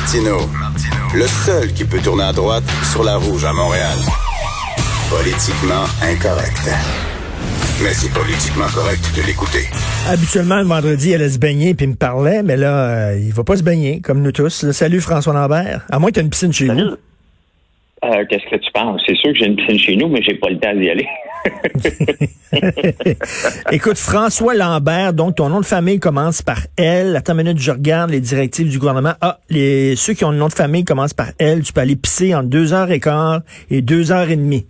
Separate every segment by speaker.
Speaker 1: Martino, le seul qui peut tourner à droite sur la rouge à Montréal. Politiquement incorrect. Mais c'est politiquement correct de l'écouter.
Speaker 2: Habituellement, le vendredi, elle allait se baigner puis il me parlait, mais là, euh, il va pas se baigner, comme nous tous. Là, salut François Lambert. À moins que tu aies une piscine chez
Speaker 3: Salut.
Speaker 2: vous.
Speaker 3: Euh, Qu'est-ce que tu penses? C'est sûr que j'ai une piscine chez nous, mais j'ai pas le temps d'y aller.
Speaker 2: Écoute, François Lambert, donc ton nom de famille commence par L. Attends une minute, je regarde les directives du gouvernement. Ah, les, ceux qui ont le nom de famille commencent par L. Tu peux aller pisser en deux heures et quart et deux heures et demie.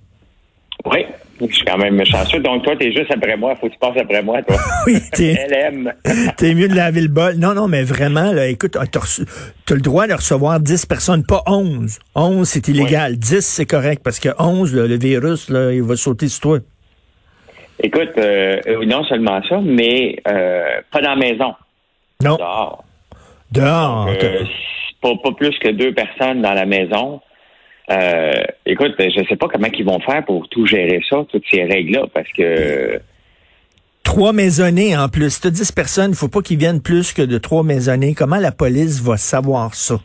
Speaker 3: oui, je suis quand même chanceux. Donc, toi, t'es juste après moi. Faut que tu passes après moi, toi.
Speaker 2: Oui, t'es,
Speaker 3: LM.
Speaker 2: t'es mieux de laver le bol. Non, non, mais vraiment, là, écoute, t'as, reçu- t'as le droit de recevoir 10 personnes, pas 11. 11, c'est illégal. 10, c'est correct, parce que 11, là, le virus, là, il va sauter sur toi.
Speaker 3: Écoute, euh, euh, non seulement ça, mais euh, pas dans la maison.
Speaker 2: Non,
Speaker 3: Dehors.
Speaker 2: dehors.
Speaker 3: Euh, pas plus que deux personnes dans la maison. Euh, écoute, je sais pas comment ils vont faire pour tout gérer ça, toutes ces règles-là, parce que
Speaker 2: Trois maisonnés en plus. Si t'as 10 personnes, il faut pas qu'ils viennent plus que de trois maisonnés. Comment la police va savoir ça?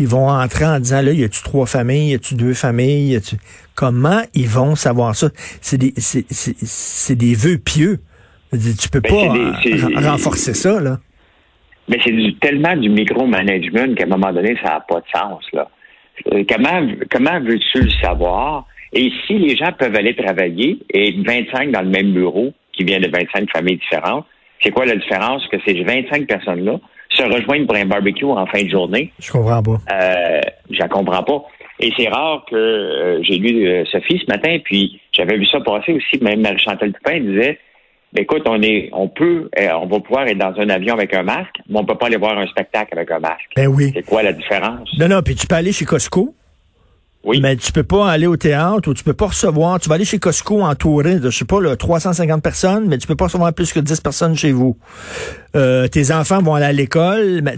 Speaker 2: Ils vont entrer en disant, là, y a-tu trois familles? Y a-tu deux familles? Y a-tu... Comment ils vont savoir ça? C'est des, c'est, c'est, c'est des vœux pieux. Tu peux
Speaker 3: Ben,
Speaker 2: pas
Speaker 3: des-
Speaker 2: renforcer ça, là.
Speaker 3: Mais c'est du- tellement du micromanagement qu'à un moment donné, ça n'a pas de sens. Là. Euh, Comment, comment veux-tu le savoir? Et si les gens peuvent aller travailler et être 25 dans le même bureau, qui viennent de 25 familles différentes, c'est quoi la différence que ces 25 personnes-là se rejoignent pour un barbecue en fin de journée?
Speaker 2: Je comprends pas.
Speaker 3: Euh, je la comprends pas. Et c'est rare que euh, j'ai lu euh, Sophie ce matin, puis j'avais vu ça passer aussi, même Marie-Chantal Toupin disait écoute, on est on peut euh, on va pouvoir être dans un avion avec un masque, mais on peut pas aller voir un spectacle avec un masque.
Speaker 2: Ben oui.
Speaker 3: C'est quoi la différence?
Speaker 2: Non, non, puis tu peux aller chez Costco,
Speaker 3: Oui.
Speaker 2: mais tu peux pas aller au théâtre ou tu peux pas recevoir. Tu vas aller chez Costco entouré de, je sais pas, là, 350 personnes, mais tu peux pas recevoir plus que 10 personnes chez vous. Euh, tes enfants vont aller à l'école. Mais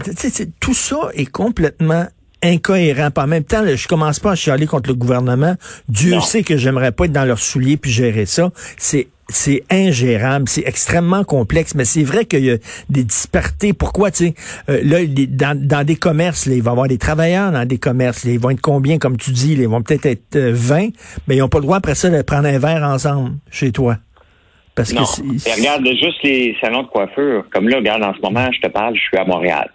Speaker 2: tout ça est complètement incohérent. En même temps, là, je commence pas à chialer contre le gouvernement. Dieu
Speaker 3: Non.
Speaker 2: sait que j'aimerais pas être dans leurs souliers puis gérer ça. C'est c'est ingérable, c'est extrêmement complexe, mais c'est vrai qu'il y a des disparités. Pourquoi, tu sais, euh, là, les- dans, dans des commerces, là, il va y avoir des travailleurs dans des commerces, là, ils vont être combien, comme tu dis, là, ils vont peut-être être euh, 20, mais ils n'ont pas le droit après ça de prendre un verre ensemble chez toi. Parce
Speaker 3: Non.
Speaker 2: que
Speaker 3: regarde juste les salons de coiffure. Comme là, regarde, en ce moment, je te parle, je suis à Montréal.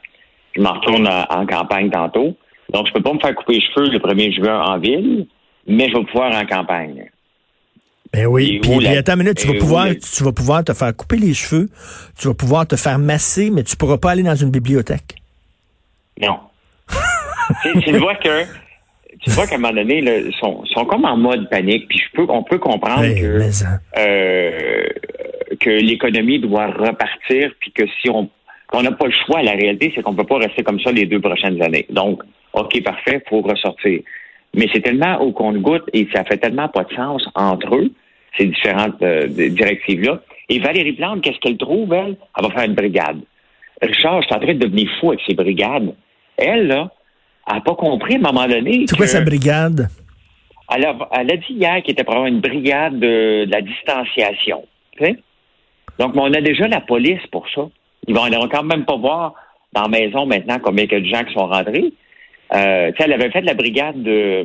Speaker 3: Je m'en retourne en, en campagne tantôt. Donc, je peux pas me faire couper les cheveux le 1er juin en ville, mais je vais pouvoir en campagne.
Speaker 2: Ben oui. Puis,
Speaker 3: la-
Speaker 2: attends une minute, tu vas pouvoir,
Speaker 3: la-
Speaker 2: tu vas pouvoir te faire couper les cheveux, tu vas pouvoir te faire masser, mais tu pourras pas aller dans une bibliothèque.
Speaker 3: Non. tu, vois que tu vois qu'à un moment donné, ils sont, sont comme en mode panique. Puis je peux, on peut comprendre
Speaker 2: Ben,
Speaker 3: que
Speaker 2: hein.
Speaker 3: euh, que l'économie doit repartir, puis que si on qu'on n'a pas le choix, la réalité, c'est qu'on peut pas rester comme ça les deux prochaines années. Donc, ok, parfait, faut ressortir. Mais c'est tellement au compte-goutte et ça fait tellement pas de sens entre eux, ces différentes euh, directives-là. Et Valérie Plante, qu'est-ce qu'elle trouve, elle? Elle va faire une brigade. Richard, je suis en train de devenir fou avec ces brigades. Elle, là, elle n'a pas compris à un moment donné.
Speaker 2: C'est quoi sa brigade?
Speaker 3: elle a, elle a dit hier qu'il était pour avoir une brigade de, de la distanciation. tu sais? Donc, on a déjà la police pour ça. Ils vont, vont quand même pas voir dans la maison maintenant combien il y a de gens qui sont rentrés. Euh, tu sais, elle avait fait la brigade de,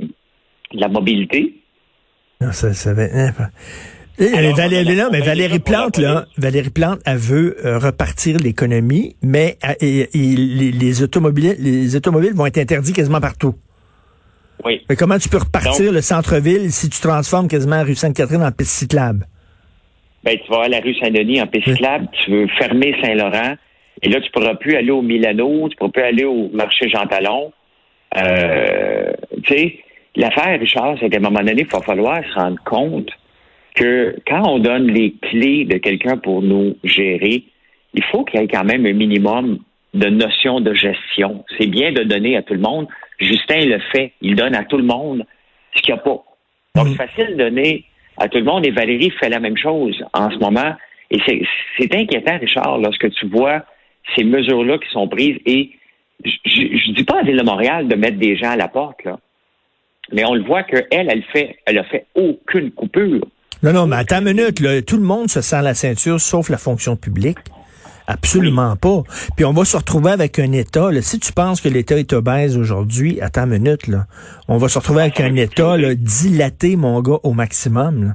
Speaker 3: de la mobilité.
Speaker 2: Non, ça, ça va- pas-
Speaker 3: Alors,
Speaker 2: Valérie, là, mais Valérie Plante, là. Valérie Plante, elle veut euh, repartir l'économie, mais euh, et- et les, les automobiles, les automobiles vont être interdits quasiment partout.
Speaker 3: Oui.
Speaker 2: Mais comment tu peux repartir
Speaker 3: Donc-
Speaker 2: le centre-ville si tu transformes quasiment la rue Sainte-Catherine en piste cyclable?
Speaker 3: Ben, tu vas à la rue Saint-Denis en piste cyclable, tu veux fermer Saint-Laurent, et là, tu pourras plus aller au Milano, tu pourras plus aller au marché Jean Talon. Euh, tu sais, l'affaire, Richard, c'est qu'à un moment donné, il va falloir se rendre compte que quand on donne les clés de quelqu'un pour nous gérer, il faut qu'il y ait quand même un minimum de notion de gestion. C'est bien de donner à tout le monde. Justin le fait. Il donne à tout le monde ce qu'il n'y a pas. Donc, c'est facile de donner à tout le monde et Valérie fait la même chose en ce moment. Et c'est inquiétant, Richard, lorsque tu vois ces mesures-là qui sont prises. Et je ne dis pas à Ville de Montréal de mettre des gens à la porte, là. Mais on le voit qu'elle, elle fait, elle a fait aucune coupure.
Speaker 2: Non, non, mais attends une minute, là. Tout le monde se sent la ceinture sauf la fonction publique. Absolument pas. Puis on va se retrouver avec un État. Là, si tu penses que l'État est obèse aujourd'hui, attends une minute, là. On va se retrouver avec un État là, dilaté, mon gars, au maximum. Là.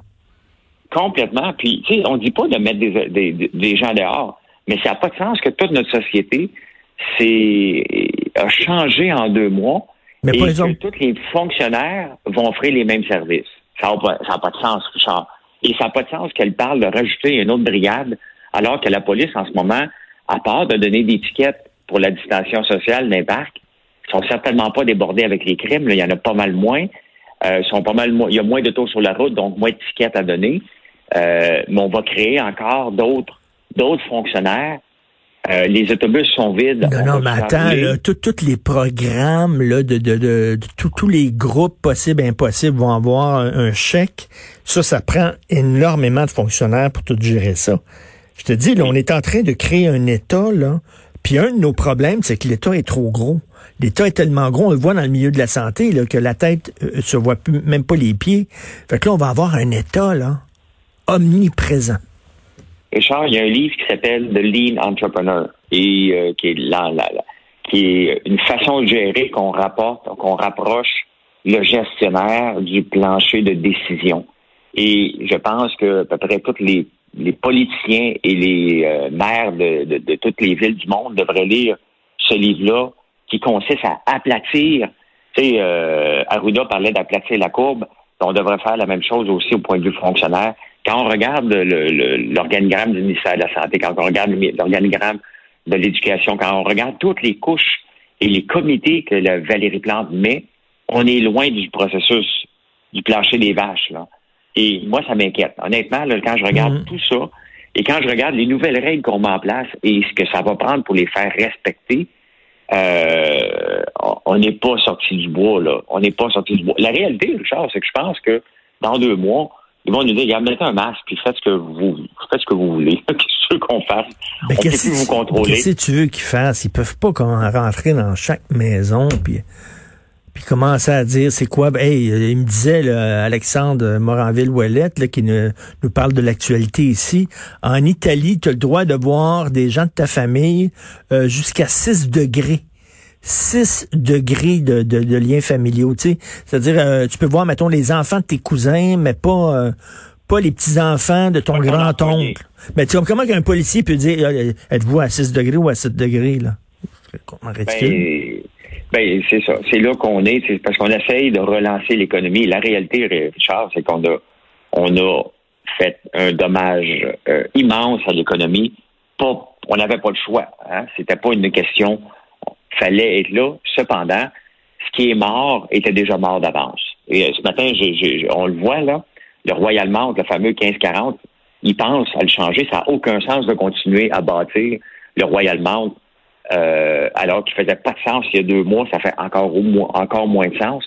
Speaker 3: Complètement. Puis, tu sais, on dit pas de mettre des, des, des gens dehors, mais ça n'a pas de sens que toute notre société c'est a changé en deux mois mais et que tous les fonctionnaires vont offrir les mêmes services. Ça n'a pas, pas de sens, Richard. Et ça n'a pas de sens qu'elle parle de rajouter une autre brigade alors que la police, en ce moment, à part de donner des tickets pour la distanciation sociale des parcs, sont certainement pas débordés avec les crimes. il y en a pas mal moins. Euh, sont pas mal il y a moins de taux sur la route, donc moins de tickets à donner. Euh, mais on va créer encore d'autres d'autres fonctionnaires. Euh, les autobus sont vides.
Speaker 2: Non, non, mais attends, tous les programmes là, de, de, de, tous les groupes possibles et impossibles vont avoir un, chèque. Ça, ça prend énormément de fonctionnaires pour tout gérer ça. Je te dis, là, on est en train de créer un État, là. Puis un de nos problèmes, c'est que l'État est trop gros. L'État est tellement gros, on le voit dans le milieu de la santé, là, que la tête euh, se voit plus, même pas les pieds. Fait que là, on va avoir un État, là, omniprésent.
Speaker 3: Richard, il y a un livre qui s'appelle The Lean Entrepreneur et euh, qui est là, là, qui est une façon de gérer qu'on rapporte, qu'on rapproche le gestionnaire du plancher de décision. Et je pense que à peu près tous les, les politiciens et les euh, maires de, de, de, toutes les villes du monde devraient lire ce livre-là qui consiste à aplatir. Tu sais, euh, Arruda parlait d'aplatir la courbe. On devrait faire la même chose aussi au point de vue fonctionnaire quand on regarde l'organigramme du ministère de la Santé, quand on regarde l'organigramme de l'éducation, quand on regarde toutes les couches et les comités que la Valérie Plante met, on est loin du processus du plancher des vaches. Là. Et moi, ça m'inquiète. Honnêtement, quand je regarde mm-hmm. tout ça, et quand je regarde les nouvelles règles qu'on met en place et ce que ça va prendre pour les faire respecter, euh, on n'est pas sorti du bois, là. On n'est pas sorti du bois. La réalité, Richard, c'est que je pense que dans deux mois, ils vont nous dire, mettez un masque, puis faites ce que vous, faites ce que vous voulez. Qu'est-ce qu'on fasse?
Speaker 2: Mais on peut plus vous contrôler. Qu'est-ce que tu veux qu'ils fassent? Ils peuvent pas rentrer dans chaque maison, puis puis commencer à dire c'est quoi? Hey il me disait Alexandre Moranville Ouellette qui nous parle de l'actualité ici en Italie tu as le droit de voir des gens de ta famille euh, jusqu'à 6 degrés 6 degrés de, de, de liens familiaux, tu sais. C'est-à-dire, euh, tu peux voir, mettons, les enfants de tes cousins, mais pas, euh, pas les petits-enfants de ton grand-oncle. Mais tu comment qu'un policier peut dire, euh, êtes-vous à 6 degrés ou à 7 degrés, là?
Speaker 3: Ben, ben c'est ça. C'est là qu'on est. C'est parce qu'on essaye de relancer l'économie. La réalité, Richard, c'est qu'on a, on a fait un dommage immense à l'économie. On n'avait pas le choix. Hein? C'était pas une question fallait être là. Cependant, ce qui est mort était déjà mort d'avance. Et euh, ce matin, on le voit là, le Royal Mount, le fameux 1540, il pense à le changer. Ça n'a aucun sens de continuer à bâtir le Royal Mount euh, alors qu'il faisait pas de sens il y a deux mois. Ça fait encore, encore moins de sens.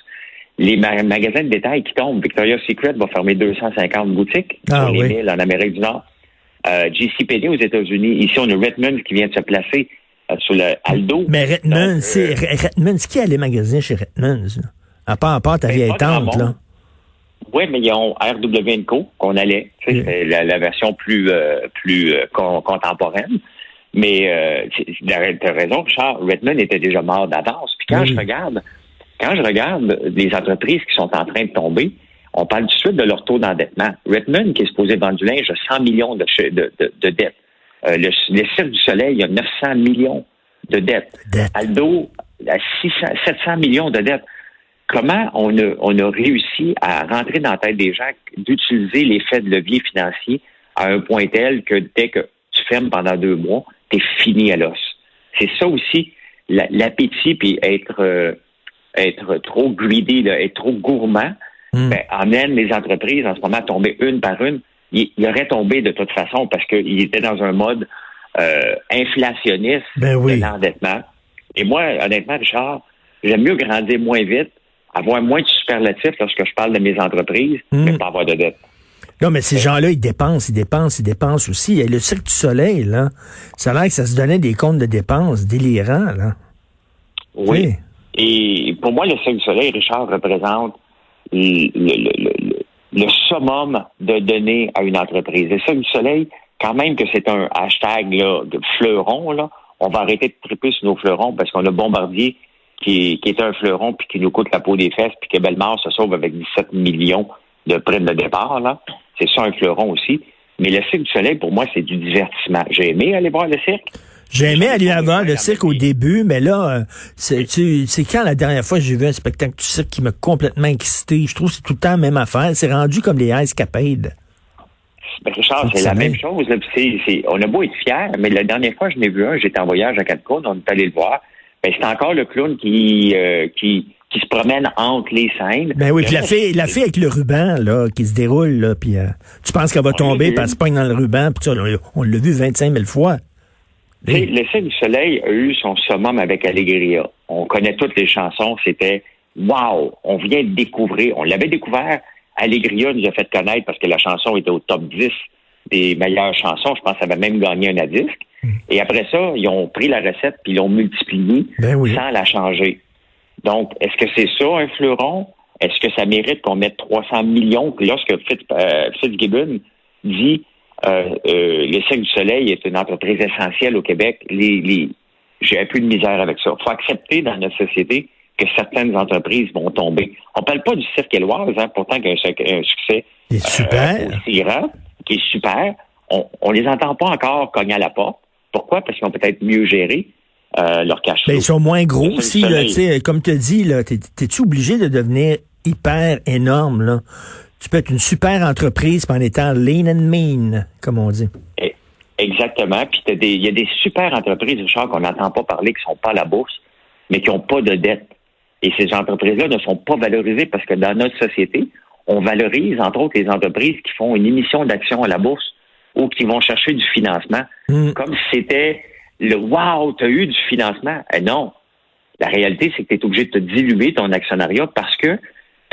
Speaker 3: Les magasins de détail qui tombent, Victoria's Secret va fermer 250 boutiques ah, sur les en Amérique du Nord. Euh, JCPD aux États-Unis. Ici, on a Redmond qui vient de se placer sur le Aldo.
Speaker 2: Mais Redmond, c'est euh, Redmond, qui a les magasins chez Redmond? À part, à part ta vieille tante, là.
Speaker 3: Oui, mais ils ont RW Co qu'on allait. C'est la, version plus euh, plus contemporaine. Mais euh, tu as raison, Charles, Redmond était déjà mort d'avance. Puis quand je regarde, quand je regarde les entreprises qui sont en train de tomber, on parle tout de suite de leur taux d'endettement. Redmond, qui est supposé vendre du linge, a 100 millions de, de, de, de dettes. Euh, le, Cirque du Soleil, il y a 900 millions de dettes. Aldo a 600, 700 millions de dettes. Comment on a, on a réussi à rentrer dans la tête des gens d'utiliser l'effet de levier financier à un point tel que dès que tu fermes pendant deux mois, tu es fini à l'os? C'est ça aussi, l'appétit, puis être, euh, être trop greedy, être trop gourmand, ben, amène les entreprises en ce moment à tomber une par une il, aurait tombé de toute façon parce qu'il était dans un mode euh, inflationniste
Speaker 2: Ben oui.
Speaker 3: de l'endettement. Et moi, honnêtement, Richard, j'aime mieux grandir moins vite, avoir moins de superlatifs lorsque je parle de mes entreprises,
Speaker 2: Mm.
Speaker 3: mais pas avoir de dette.
Speaker 2: Non, mais ces gens-là, ils dépensent, ils dépensent, ils dépensent aussi. Et le Cirque du Soleil, là, ça a l'air que ça se donnait des comptes de dépenses délirants, là.
Speaker 3: Oui.
Speaker 2: Oui.
Speaker 3: Et pour moi, le Cirque du Soleil, Richard, représente le, le- le- le- summum de donner à une entreprise. Le Cirque du Soleil, quand même que c'est un hashtag de fleuron, on va arrêter de triper sur nos fleurons parce qu'on a Bombardier qui, est un fleuron puis qui nous coûte la peau des fesses puis que Bellemare se sauve avec 17 millions de primes de départ. C'est ça un fleuron aussi. Mais le Cirque du Soleil, pour moi, c'est du divertissement. J'ai aimé aller voir le cirque.
Speaker 2: J'ai aimé aller
Speaker 3: ai
Speaker 2: voir le cirque au début, mais là, euh, c'est quand la dernière fois que j'ai vu un spectacle du cirque qui m'a complètement excité? Je trouve que c'est tout le temps la même affaire. C'est rendu comme les Ice Capades.
Speaker 3: Ben, Richard,
Speaker 2: C'est
Speaker 3: la même chose. c'est- c'est- on a beau être fiers, mais la dernière fois, je n'ai vu un, j'étais en voyage à Cancun, on est allé le voir. Ben, c'est encore le clown qui, euh, qui, qui se promène entre les scènes.
Speaker 2: Ben oui, puis la
Speaker 3: Le
Speaker 2: fille, la fille avec le ruban, là, qui se déroule, là, puis euh, tu penses qu'elle va tomber,
Speaker 3: l'a
Speaker 2: puis elle se pogne dans le ruban, puis on l'a vu 25 000 fois.
Speaker 3: Tu sais, Le Cirque du Soleil a eu son summum avec Allegria. On connaît toutes les chansons. C'était Wow! On vient de découvrir. On l'avait découvert. Allegria nous a fait connaître parce que la chanson était au top 10 des meilleures chansons. Je pense qu'elle avait même gagné un à disque. Et après ça, ils ont pris la recette puis ils l'ont multipliée
Speaker 2: Ben oui.
Speaker 3: sans la changer. Donc, est-ce que c'est ça un fleuron? Est-ce que ça mérite qu'on mette 300 millions? Lorsque Fitz, euh, Fitzgibbon dit euh, euh, le Cirque du Soleil est une entreprise essentielle au Québec, les, les, j'ai un peu de misère avec ça. Il faut accepter dans notre société que certaines entreprises vont tomber. On parle pas du Cirque Éloise, hein, pourtant qu'il y a un, suc- un succès
Speaker 2: super.
Speaker 3: euh, aussi grand, qui est super. On, on les entend pas encore cogner à la porte. Pourquoi? Parce qu'ils ont peut-être mieux géré euh, leur cash.
Speaker 2: Ben, ils sont moins gros aussi, là, comme tu dis, t'es-tu obligé de devenir hyper énorme, là? Tu peux être une super entreprise en étant lean and mean, comme on dit.
Speaker 3: Exactement. Puis il y a des super entreprises, Richard, qu'on n'entend pas parler, qui sont pas à la bourse, mais qui n'ont pas de dette. Et ces entreprises-là ne sont pas valorisées parce que dans notre société, on valorise, entre autres, les entreprises qui font une émission d'action à la bourse ou qui vont chercher du financement,
Speaker 2: Mm.
Speaker 3: comme si c'était le wow, tu as eu du financement. Eh non. La réalité, c'est que tu es obligé de te diluer ton actionnariat parce que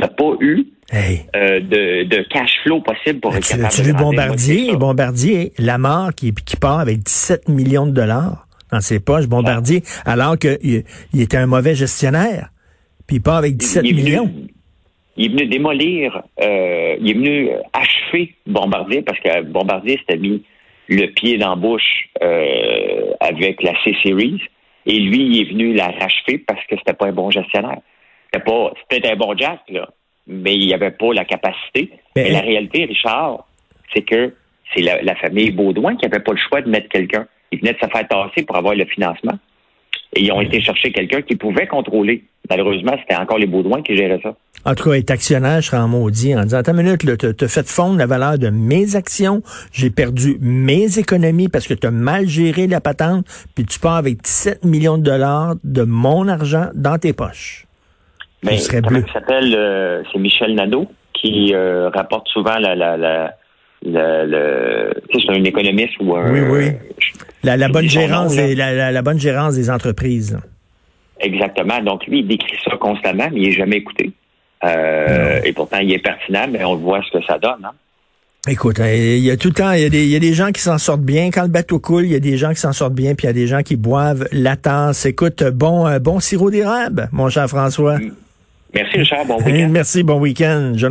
Speaker 3: tu n'as pas eu
Speaker 2: Hey.
Speaker 3: euh, de, de cash flow possible pour être
Speaker 2: Tu
Speaker 3: capable de
Speaker 2: vu Bombardier?
Speaker 3: ça?
Speaker 2: Bombardier, Lamar qui, qui part avec 17 millions de dollars dans ses poches, Bombardier, alors qu'il il était un mauvais gestionnaire. Puis il part avec 17
Speaker 3: il venu-
Speaker 2: millions.
Speaker 3: il est venu démolir, euh, il est venu achever Bombardier parce que Bombardier s'était mis le pied dans la bouche euh, avec la C-Series et lui, il est venu la rachever parce que c'était pas un bon gestionnaire. C'était pas, c'était un bon Jack, là, mais il n'y avait pas la capacité.
Speaker 2: Mais-
Speaker 3: Mais la réalité, Richard, c'est que c'est la, la famille Baudouin qui n'avait pas le choix de mettre quelqu'un. Il venait de se faire tasser pour avoir le financement. Et ils ont été chercher quelqu'un qui pouvait contrôler. Malheureusement, c'était encore les Baudouins qui géraient ça.
Speaker 2: En tout cas, être actionnaire, je serais en maudit en disant, attends une minute, tu as fait fondre la valeur de mes actions, j'ai perdu mes économies parce que tu as mal géré la patente, puis tu pars avec 17 millions de dollars de mon argent dans tes poches.
Speaker 3: Mais
Speaker 2: serais
Speaker 3: comment il s'appelle? euh, c'est Michel Nadeau qui euh, rapporte souvent la, la, la, la- le- tu sais, c'est un économiste ou un.
Speaker 2: Oui, oui. La, la bonne gérance, des, la, bonne gérance des entreprises.
Speaker 3: Exactement. Donc lui, il décrit ça constamment, mais il n'est jamais écouté. Euh, et pourtant, il est pertinent, mais on voit ce que ça donne. Hein?
Speaker 2: Écoute, euh, il y a tout le temps, il y a des, il y a des gens qui s'en sortent bien. Quand le bateau coule, il y a des gens qui s'en sortent bien, puis il y a des gens qui boivent la tasse. Écoute, bon, euh, bon sirop d'érable, mon cher François.
Speaker 3: Merci, Richard. Bon week-end.
Speaker 2: Merci, bon week-end.